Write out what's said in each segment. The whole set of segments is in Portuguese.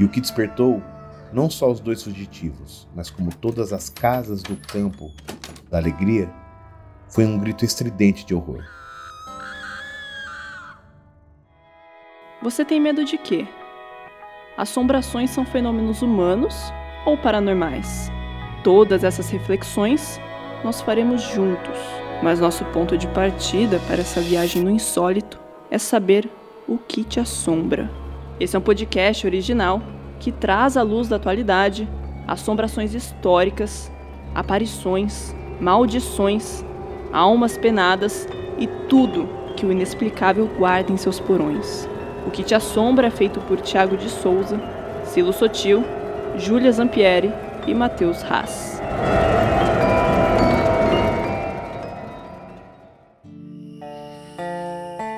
E o que despertou não só os dois fugitivos, mas como todas as casas do campo da alegria, foi um grito estridente de horror. Você tem medo de quê? Assombrações são fenômenos humanos ou paranormais? Todas essas reflexões nós faremos juntos, mas nosso ponto de partida para essa viagem no insólito é saber o que te assombra. Esse é um podcast original que traz à luz da atualidade assombrações históricas, aparições, maldições, almas penadas e tudo que o inexplicável guarda em seus porões. O que te assombra é feito por Tiago de Souza, Silo Sotil, Júlia Zampieri e Matheus Haas.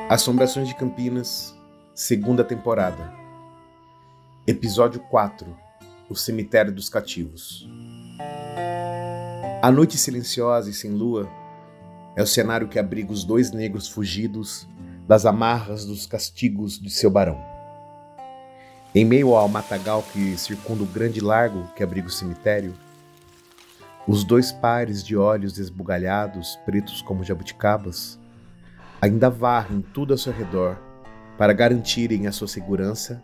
Assombrações de Campinas, segunda temporada. Episódio 4 O Cemitério dos Cativos. A noite silenciosa e sem lua é o cenário que abriga os dois negros fugidos das amarras dos castigos de seu barão. Em meio ao matagal que circunda o grande largo que abriga o cemitério, os dois pares de olhos esbugalhados, pretos como jabuticabas, ainda varrem tudo ao seu redor para garantirem a sua segurança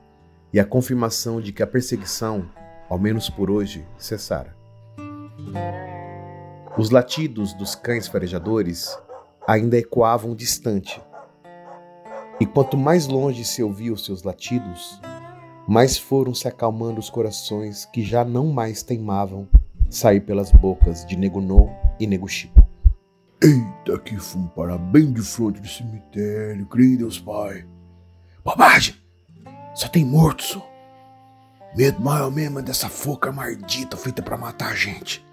e a confirmação de que a perseguição, ao menos por hoje, cessara. Os latidos dos cães farejadores ainda ecoavam distante. E quanto mais longe se ouvia os seus latidos, mais foram se acalmando os corações que já não mais teimavam sair pelas bocas de Negunô e Neguchico. Eita, que fumo para bem de frente do cemitério, creio Deus Pai. Bobagem! Só tem morto, só. Medo maior mesmo é dessa foca maldita feita para matar a gente.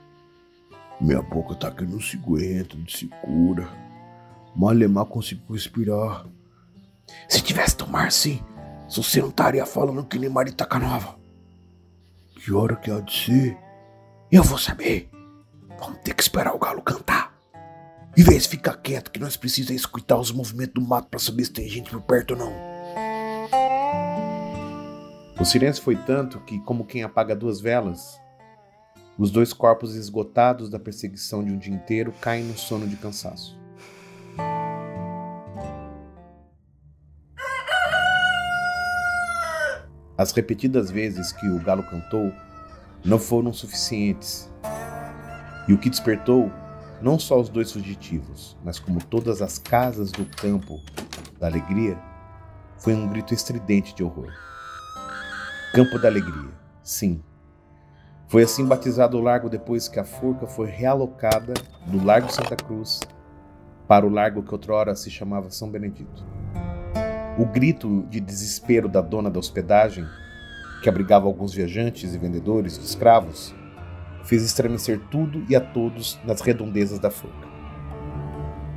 Minha boca tá que não se aguenta, não se cura. Malemar consigo respirar. Se tivesse tomar assim, você não estaria falando que nem Maritaca Nova. Que hora que há de ser? Eu vou saber. Vamos ter que esperar o galo cantar. Em vez de ficar quieto, que nós precisamos escutar os movimentos do mato para saber se tem gente por perto ou não. O silêncio foi tanto que, como quem apaga duas velas, os dois corpos esgotados da perseguição de um dia inteiro caem no sono de cansaço. As repetidas vezes que o galo cantou não foram suficientes, e o que despertou não só os dois fugitivos, mas como todas as casas do campo da alegria, foi um grito estridente de horror. Campo da Alegria. Sim. Foi assim batizado o largo depois que a forca foi realocada do Largo Santa Cruz para o largo que outrora se chamava São Benedito. O grito de desespero da dona da hospedagem, que abrigava alguns viajantes e vendedores de escravos, fez estremecer tudo e a todos nas redondezas da forca.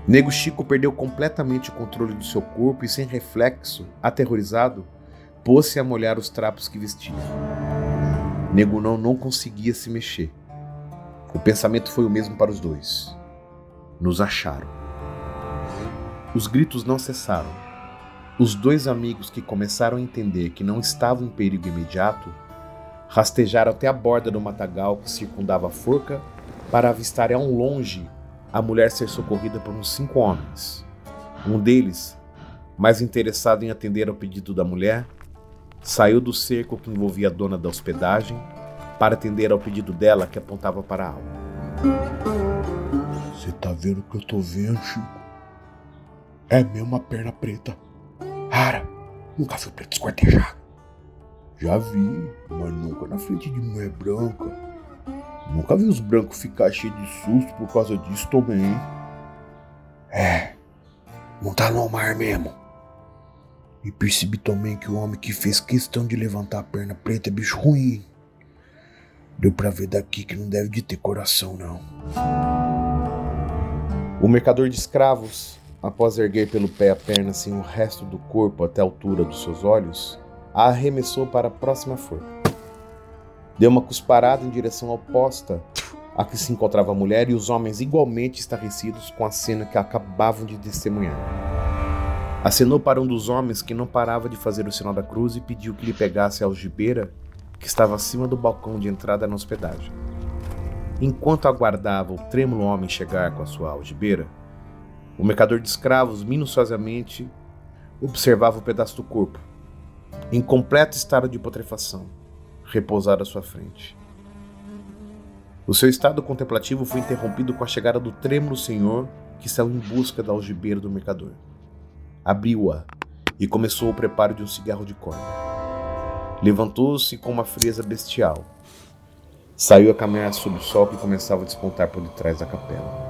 Nego Chico perdeu completamente o controle do seu corpo e, sem reflexo, aterrorizado, pôs-se a molhar os trapos que vestia. Negunão não conseguia se mexer. O pensamento foi o mesmo para os dois. Nos acharam. Os gritos não cessaram. Os dois amigos que começaram a entender que não estavam em perigo imediato rastejaram até a borda do matagal que circundava a forca para avistar ao longe a mulher ser socorrida por uns cinco homens. Um deles, mais interessado em atender ao pedido da mulher, Saiu do cerco que envolvia a dona da hospedagem para atender ao pedido dela que apontava para a alma. Você tá vendo o que eu tô vendo, Chico? É mesmo a perna preta. Cara, nunca viu preto esquartejado. Já vi, mas nunca na frente de mulher branca. Nunca vi os brancos ficar cheios de susto por causa disso também. É, não tá no mar mesmo. E percebi também que o homem que fez questão de levantar a perna preta é bicho ruim. Deu pra ver daqui que não deve de ter coração, não. O mercador de escravos, após erguer pelo pé a perna sem o resto do corpo até a altura dos seus olhos, a arremessou para a próxima forca. Deu uma cusparada em direção oposta a que se encontrava a mulher e os homens igualmente estarrecidos com a cena que acabavam de testemunhar. Acenou para um dos homens que não parava de fazer o sinal da cruz e pediu que lhe pegasse a algibeira que estava acima do balcão de entrada na hospedagem. Enquanto aguardava o trêmulo homem chegar com a sua algibeira, o mercador de escravos minuciosamente observava o pedaço do corpo, em completo estado de putrefação, repousado à sua frente. O seu estado contemplativo foi interrompido com a chegada do trêmulo senhor que saiu em busca da algibeira do mercador. Abriu-a e começou o preparo de um cigarro de corda. Levantou-se com uma frieza bestial. Saiu a caminhar sob o sol que começava a despontar por detrás da capela.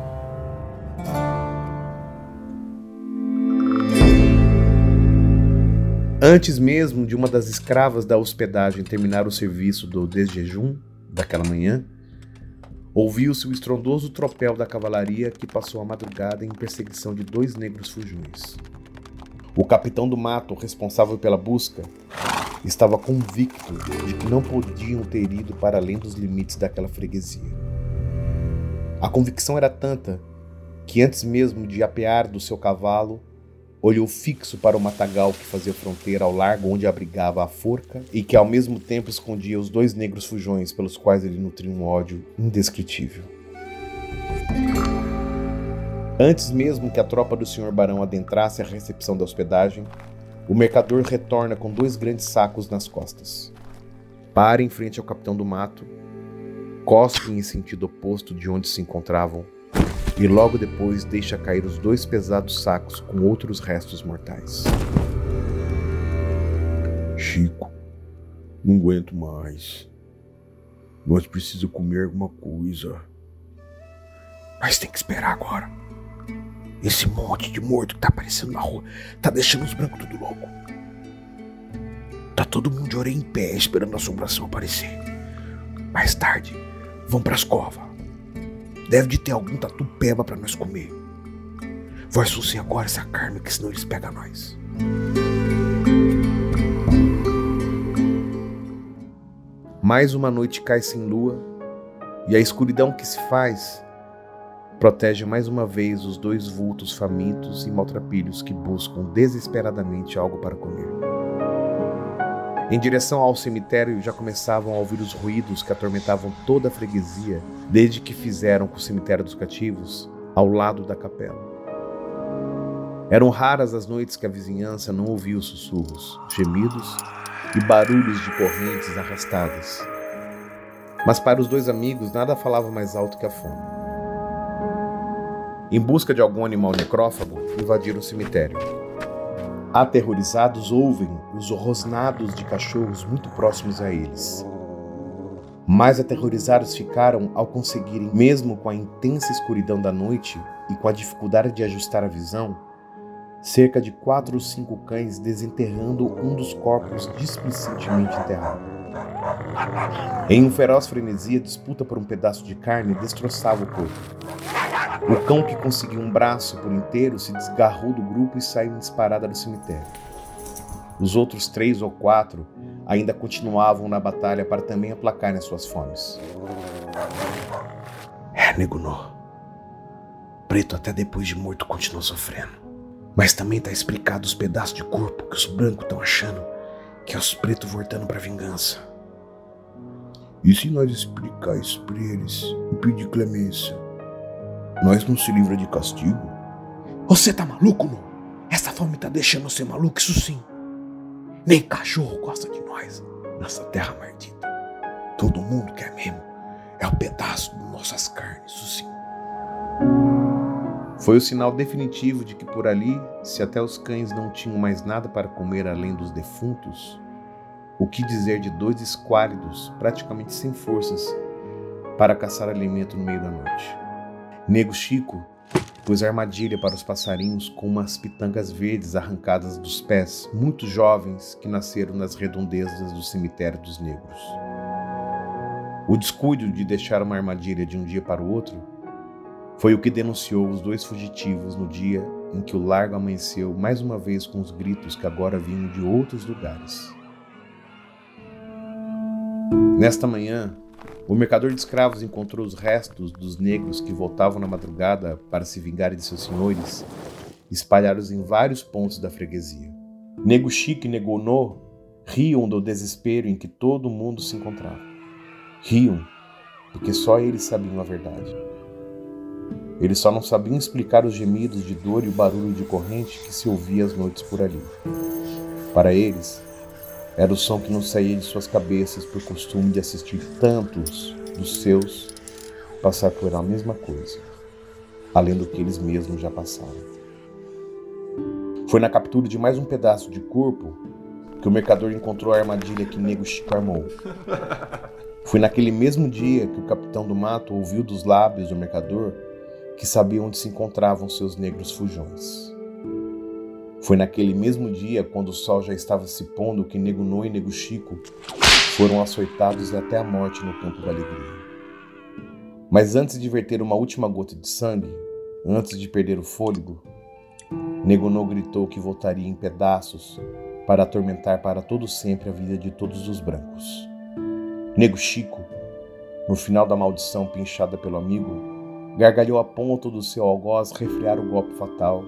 Antes mesmo de uma das escravas da hospedagem terminar o serviço do desjejum daquela manhã, ouviu-se o estrondoso tropel da cavalaria que passou a madrugada em perseguição de dois negros fujões. O capitão do mato, responsável pela busca, estava convicto de que não podiam ter ido para além dos limites daquela freguesia. A convicção era tanta que, antes mesmo de apear do seu cavalo, olhou fixo para o matagal que fazia fronteira ao largo onde abrigava a forca e que ao mesmo tempo escondia os dois negros fujões pelos quais ele nutria um ódio indescritível. Antes mesmo que a tropa do Sr. Barão adentrasse a recepção da hospedagem, o mercador retorna com dois grandes sacos nas costas. Para em frente ao capitão do mato, cospe em sentido oposto de onde se encontravam e logo depois deixa cair os dois pesados sacos com outros restos mortais. Chico, não aguento mais. Nós precisamos comer alguma coisa. Mas tem que esperar agora. Esse monte de morto que tá aparecendo na rua tá deixando os brancos tudo louco. Tá todo mundo de orelha em pé esperando a assombração aparecer. Mais tarde, vão pras covas. Deve de ter algum tatu peba para nós comer. Vai sucer agora essa carne, que senão eles pegam nós. Mais uma noite cai sem lua, e a escuridão que se faz protege mais uma vez os dois vultos famintos e maltrapilhos que buscam desesperadamente algo para comer. Em direção ao cemitério já começavam a ouvir os ruídos que atormentavam toda a freguesia desde que fizeram com o cemitério dos cativos ao lado da capela. Eram raras as noites que a vizinhança não ouvia os sussurros, gemidos e barulhos de correntes arrastadas. Mas para os dois amigos nada falava mais alto que a fome. Em busca de algum animal necrófago, invadiram o cemitério. Aterrorizados, ouvem os rosnados de cachorros muito próximos a eles. Mais aterrorizados ficaram ao conseguirem, mesmo com a intensa escuridão da noite e com a dificuldade de ajustar a visão, cerca de quatro ou cinco cães desenterrando um dos corpos displicentemente enterrado. Em um feroz frenesi, a disputa por um pedaço de carne destroçava o corpo. O cão que conseguiu um braço por inteiro se desgarrou do grupo e saiu em disparada do cemitério. Os outros três ou quatro ainda continuavam na batalha para também aplacarem suas fomes. É, Negunó. Preto até depois de morto continua sofrendo. Mas também tá explicado os pedaços de corpo que os brancos estão achando que é os pretos voltando pra vingança. E se nós explicar isso pra eles e pedir clemência? Nós não se livra de castigo. Você tá maluco, não? Essa fome tá deixando você maluco, isso sim. Nem cachorro gosta de nós nessa terra maldita. Todo mundo quer mesmo. É o um pedaço de nossas carnes, isso sim. Foi o sinal definitivo de que por ali, se até os cães não tinham mais nada para comer além dos defuntos, o que dizer de dois esquálidos, praticamente sem forças, para caçar alimento no meio da noite? Nego Chico pôs armadilha para os passarinhos com umas pitangas verdes arrancadas dos pés, muito jovens que nasceram nas redondezas do cemitério dos negros. O descuido de deixar uma armadilha de um dia para o outro foi o que denunciou os dois fugitivos no dia em que o largo amanheceu mais uma vez com os gritos que agora vinham de outros lugares. Nesta manhã, o mercador de escravos encontrou os restos dos negros que voltavam na madrugada para se vingarem de seus senhores, espalhados em vários pontos da freguesia. Nego Chique e Nego No Riam do desespero em que todo mundo se encontrava. Riam, porque só eles sabiam a verdade. Eles só não sabiam explicar os gemidos de dor e o barulho de corrente que se ouvia às noites por ali. Para eles, era o som que não saía de suas cabeças por costume de assistir tantos dos seus passar por a mesma coisa, além do que eles mesmos já passaram. Foi na captura de mais um pedaço de corpo que o mercador encontrou a armadilha que Nego Chico armou. Foi naquele mesmo dia que o capitão do mato ouviu dos lábios do mercador que sabia onde se encontravam seus negros fujões. Foi naquele mesmo dia, quando o sol já estava se pondo, que Nego No e Nego Chico foram açoitados até a morte no campo da alegria. Mas antes de verter uma última gota de sangue, antes de perder o fôlego, Nego No gritou que voltaria em pedaços para atormentar para todo sempre a vida de todos os brancos. Nego Chico, no final da maldição pinchada pelo amigo, Gargalhou a ponta do seu algoz refrear o golpe fatal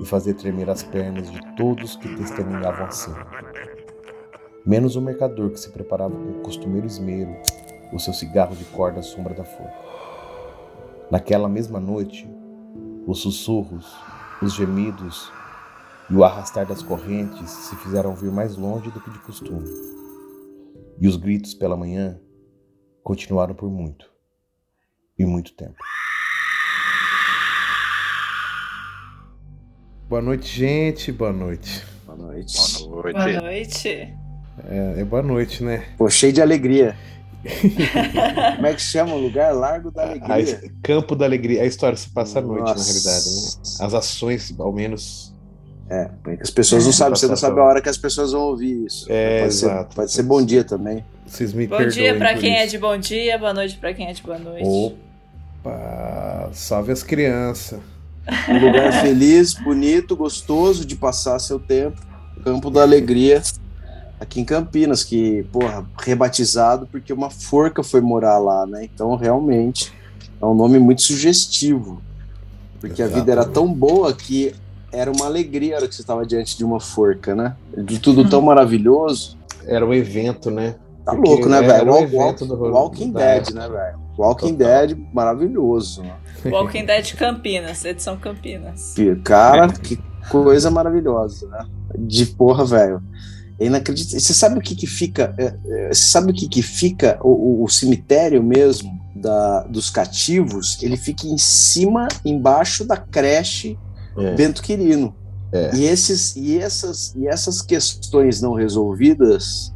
e fazer tremer as pernas de todos que testemunhavam a cena. Menos o mercador que se preparava com o costumeiro esmero o seu cigarro de corda à sombra da flor. Naquela mesma noite, os sussurros, os gemidos e o arrastar das correntes se fizeram vir mais longe do que de costume. E os gritos pela manhã continuaram por muito e muito tempo. Boa noite, gente. Boa noite. Boa noite. Boa noite. Boa noite. É, é boa noite, né? Pô, cheio de alegria. Como é que chama o lugar? Largo da Alegria. A, Campo da Alegria. A história se passa à noite, Nossa. na realidade, né? As ações, ao menos. É, porque as pessoas não sabem, você não sabe a hora que as pessoas vão ouvir isso. É, pode, ser, exato. pode ser bom dia também. Vocês me Bom perdoem. dia pra por quem é isso. de bom dia, boa noite pra quem é de boa noite. Opa! Salve as crianças. Um lugar feliz, bonito, gostoso de passar seu tempo. Campo da Alegria, aqui em Campinas, que, porra, rebatizado porque uma forca foi morar lá, né? Então, realmente, é um nome muito sugestivo. Porque a vida era tão boa que era uma alegria a hora que você estava diante de uma forca, né? De tudo tão maravilhoso. Era um evento, né? Tá Porque louco, né, velho? Walk- Walk- Walking Dead, né, velho? Walking Total. Dead, maravilhoso. Walking Dead Campinas, edição Campinas. Cara, que coisa maravilhosa, né? De porra, velho. É inacreditável. Você sabe o que que fica? é, é, Você sabe o que que fica? O, o- o cemitério mesmo da, dos cativos, ele fica em cima, embaixo da creche É. Bento Quirino. É. E, esses, e, essas, e essas questões não resolvidas,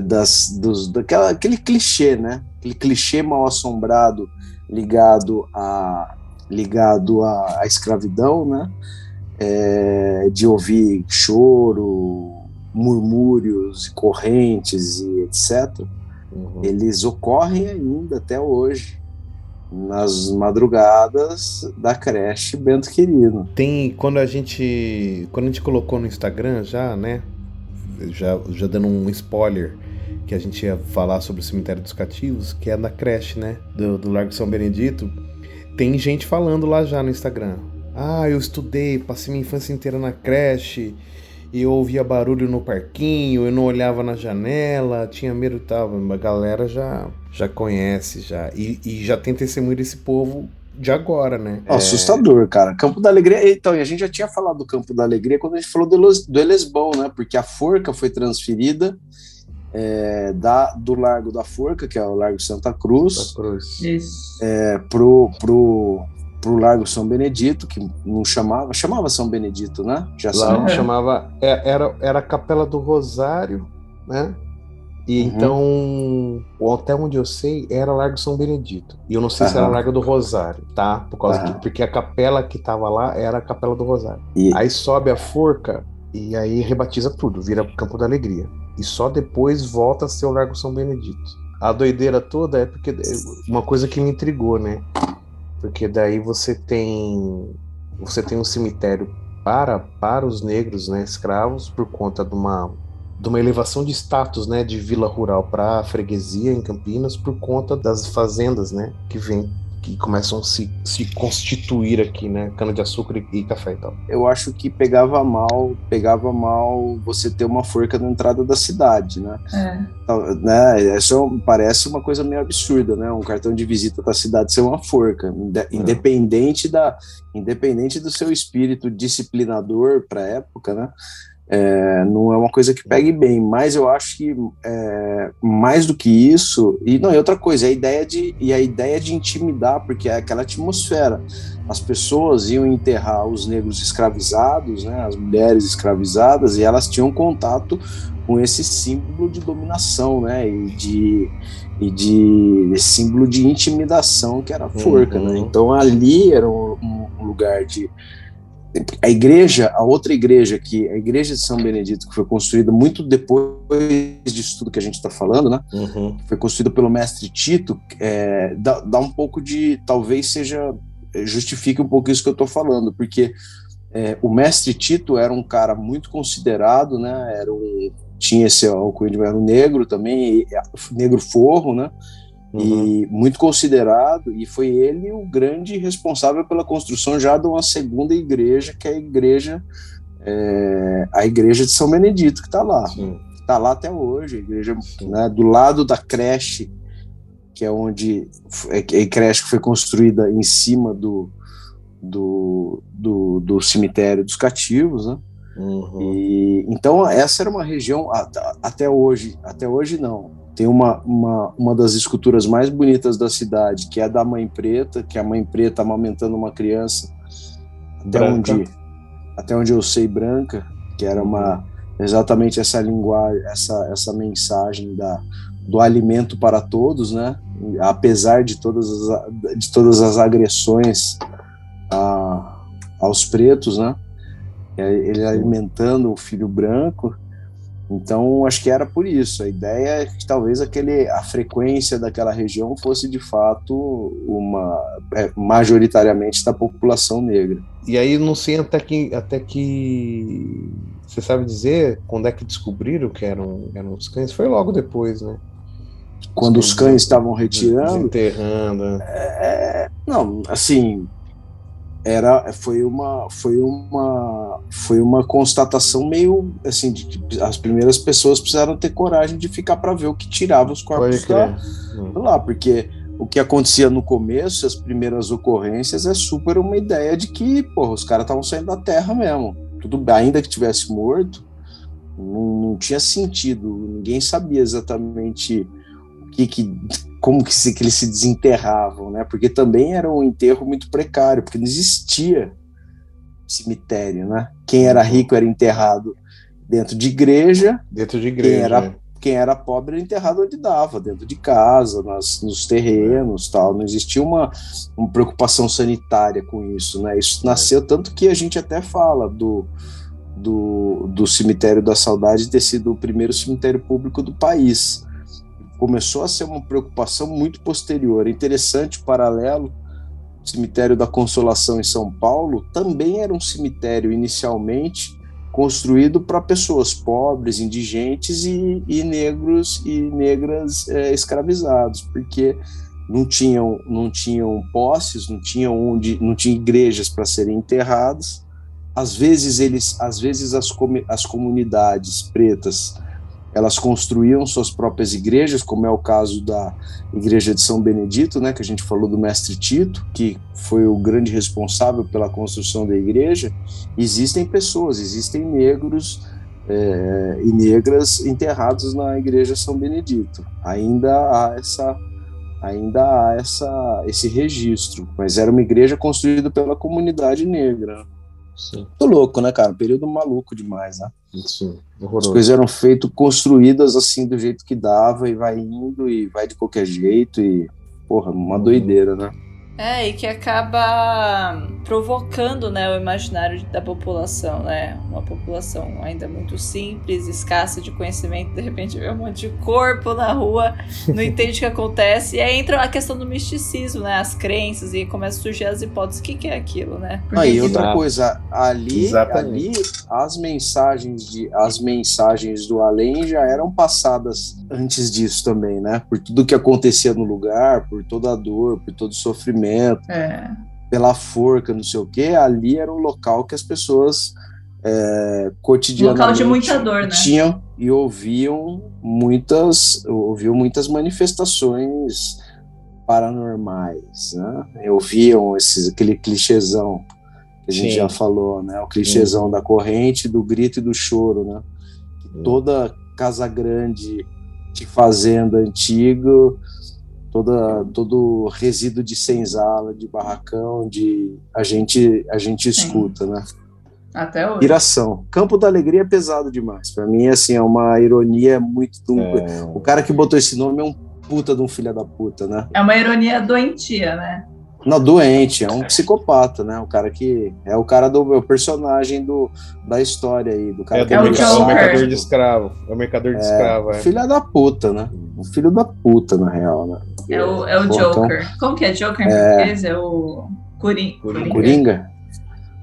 das, dos, daquela, aquele clichê, né? Aquele clichê mal assombrado ligado à ligado à, à escravidão, né? É, de ouvir choro, murmúrios, correntes e etc. Uhum. Eles ocorrem ainda até hoje nas madrugadas da creche Bento Quirino. Tem quando a gente quando a gente colocou no Instagram já, né? Já, já dando um spoiler que a gente ia falar sobre o cemitério dos cativos, que é da creche, né? Do, do Largo São Benedito. Tem gente falando lá já no Instagram. Ah, eu estudei, passei minha infância inteira na creche. E eu ouvia barulho no parquinho, eu não olhava na janela, tinha medo e tal. A galera já, já conhece já. E, e já tem testemunho desse povo de agora, né? Ó, Assustador, cara. Campo da Alegria. Então, e a gente já tinha falado do Campo da Alegria quando a gente falou do, do Elesbão, né? Porque a forca foi transferida é, da, do Largo da Forca, que é o Largo Santa Cruz, Cruz. Isso. é, pro, pro, pro Largo São Benedito, que não chamava, chamava São Benedito, né? Já Lá sabe. não chamava. é- Era, era a Capela do Rosário, né? E Uhum. então, o hotel onde eu sei era Largo São Benedito. E eu não sei se era. Largo do Rosário, tá? Por causa Aham. que, porque a capela que tava lá era a Capela do Rosário. E, Aí sobe a forca e aí rebatiza tudo, vira Campo da Alegria. E só depois volta a ser o Largo São Benedito. A doideira toda é porque uma coisa que me intrigou, né? Porque daí você tem você tem um cemitério para para os negros, né, escravos, por conta de uma de uma elevação de status, né, de vila rural para freguesia em Campinas por conta das fazendas, né, que vem que começam a se, se constituir aqui, né? Cana-de-açúcar e, e, café e tal. Eu acho que pegava mal, pegava mal você ter uma forca na entrada da cidade, né? É. Então, né isso parece uma coisa meio absurda, né? Um cartão de visita da cidade ser uma forca, é. independente da independente do seu espírito disciplinador para a época, né? É, não é uma coisa que pegue bem, mas eu acho que é, mais do que isso, e não, é outra coisa, é a ideia de, e a ideia de intimidar, porque é aquela atmosfera. As pessoas iam enterrar os negros escravizados, né, as mulheres escravizadas, e elas tinham contato com esse símbolo de dominação, né, e de, e de símbolo de intimidação que era a forca, né? uhum. né? Então ali era um, um lugar de a igreja, a outra igreja que a igreja de São Benedito que foi construída muito depois disso tudo que a gente está falando, né? Uhum. Foi construída pelo mestre Tito, é, dá, dá, um pouco de, talvez seja justifique um pouco isso que eu estou falando, porque é, o mestre Tito era um cara muito considerado, né? Era um tinha esse alcunho era um negro também, negro forro, né? Uhum. e muito considerado, e foi ele o grande responsável pela construção já de uma segunda igreja, que é a igreja, é, a igreja de São Benedito, que está lá. Está lá até hoje, a igreja né, do lado da creche, que é onde é, a creche que foi construída em cima do, do, do, do cemitério dos cativos, né? Uhum. E, então essa era uma região até hoje, até hoje não, tem uma, uma, uma das esculturas mais bonitas da cidade, que é a da Mãe Preta, que é a Mãe Preta amamentando uma criança, até onde, até onde eu sei branca, que era uma exatamente essa linguagem, essa, essa mensagem da, do alimento para todos, né? Apesar de todas as, de todas as agressões a, aos pretos, né? Ele alimentando o filho branco então, acho que era por isso. A ideia é que talvez aquele, a frequência daquela região fosse de fato uma é, majoritariamente da população negra. E aí não sei até que até que você sabe dizer quando é que descobriram que eram, eram os cães? Foi logo depois, né? Quando os cães estavam retirando, enterrando. É, não, assim, era foi uma foi uma foi uma constatação meio assim de que as primeiras pessoas precisaram ter coragem de ficar para ver o que tirava os corpos da, lá porque o que acontecia no começo as primeiras ocorrências é super uma ideia de que porra, os caras estavam saindo da terra mesmo. Tudo ainda que tivesse morto não, não tinha sentido ninguém sabia exatamente que, que como que, se, que eles se desenterravam, né? Porque também era um enterro muito precário, porque não existia cemitério, né? Quem era uhum. rico era enterrado dentro de igreja, dentro de igreja. Quem era, quem era pobre era enterrado onde dava, dentro de casa, nas, nos terrenos, tal. Não existia uma, uma preocupação sanitária com isso, né? Isso nasceu tanto que a gente até fala do do, do cemitério da saudade ter sido o primeiro cemitério público do país começou a ser uma preocupação muito posterior. Interessante, paralelo, o cemitério da Consolação em São Paulo também era um cemitério inicialmente construído para pessoas pobres, indigentes e, e negros e negras é, escravizados, porque não tinham não tinham posses, não tinham onde, não tinha igrejas para serem enterrados. Às vezes eles, às vezes as, as comunidades pretas elas construíam suas próprias igrejas, como é o caso da igreja de São Benedito, né, que a gente falou do mestre Tito, que foi o grande responsável pela construção da igreja. Existem pessoas, existem negros é, e negras enterrados na igreja São Benedito. Ainda há essa ainda há essa, esse registro, mas era uma igreja construída pela comunidade negra. Sim. Muito louco, né, cara? Período maluco demais, né? Sim, As coisas eram feitas, construídas assim do jeito que dava, e vai indo, e vai de qualquer jeito, e, porra, uma uhum. doideira, né? É, e que acaba provocando né, o imaginário da população, né? Uma população ainda muito simples, escassa de conhecimento, de repente vê um monte de corpo na rua, não entende o que acontece, e aí entra a questão do misticismo, né? As crenças, e começa a surgir as hipóteses, o que, que é aquilo, né? Aí, outra coisa, ali, ali as mensagens de as mensagens do além já eram passadas antes disso também, né? Por tudo que acontecia no lugar, por toda a dor, por todo o sofrimento sofrimento, É. pela forca, não sei o quê, ali era um local que as pessoas é, cotidianamente Local de muita dor, né? tinham e ouviam muitas ouviam muitas manifestações paranormais, né? Ouviam esses, aquele clichêzão que a gente Sim. já falou, né? O clichêzão da corrente, do grito e do choro, né? Toda casa grande de fazenda antigo, toda todo resíduo de senzala, de barracão, de a gente a gente Sim. escuta, né? Até hoje. Iração. Campo da Alegria é pesado demais. Pra mim, assim, é uma ironia muito. do- É, O cara que botou esse nome é um puta de um filho da puta, né? É uma ironia doentia, né? Não, doente, é um psicopata, né? O cara que. É o cara do é o personagem do, da história aí, do cara é, que É é o mercador de escravo. É o mercador de escravo, é. Filho da puta, né? Um filho da puta, na real, né? É o, é o então- Joker. Como que é Joker em É. português? É o Corin- Coringa. Coringa?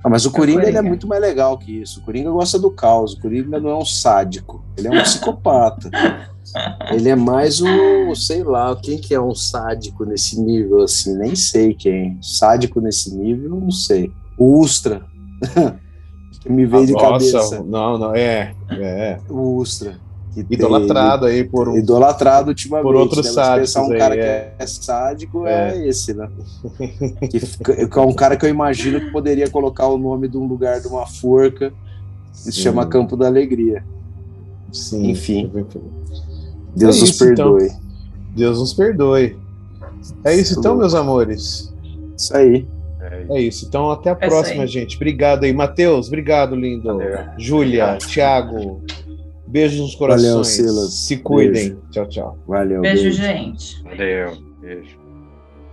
Ah, mas o Coringa, ele é Coringa. muito mais legal que isso. O Coringa gosta do caos. O Coringa não é um sádico. Ele é um psicopata. Ele é mais um, sei lá, quem que é um sádico nesse nível assim? Nem sei quem. Sádico nesse nível, não sei. O Ustra. que me veio de Nossa, cabeça. não, não, é, é. O Ustra. Que tem- Idolatrado aí por um. Idolatrado ultimamente. por outros né? Sádicos um cara é. que é sádico é, esse, né? que, que é um cara que eu imagino que poderia colocar o nome de um lugar de uma forca e se chama Campo da Alegria. Sim. Enfim. Deus É nos isso, então. perdoe. Deus nos perdoe. É isso então, meus amores. Isso aí. É isso. Então, até a É próxima, gente. Obrigado aí. Matheus, obrigado, lindo. Valeu. Júlia, Thiago, beijos nos corações. Valeu, Silas. Se cuidem. Tchau, tchau. Valeu. Beijo, gente. Valeu. Beijo.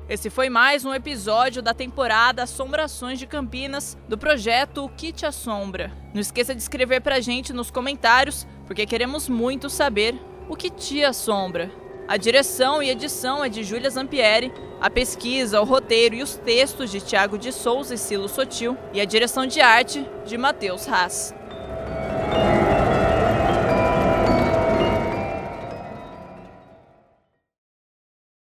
Esse foi mais um episódio da temporada Assombrações de Campinas do projeto O Que Te Assombra. Não esqueça de escrever pra gente nos comentários, porque queremos muito saber o que te assombra. A direção e edição é de Júlia Zampieri, a pesquisa, o roteiro e os textos de Tiago de Souza e Silo Sotil, e a direção de arte de Matheus Haas.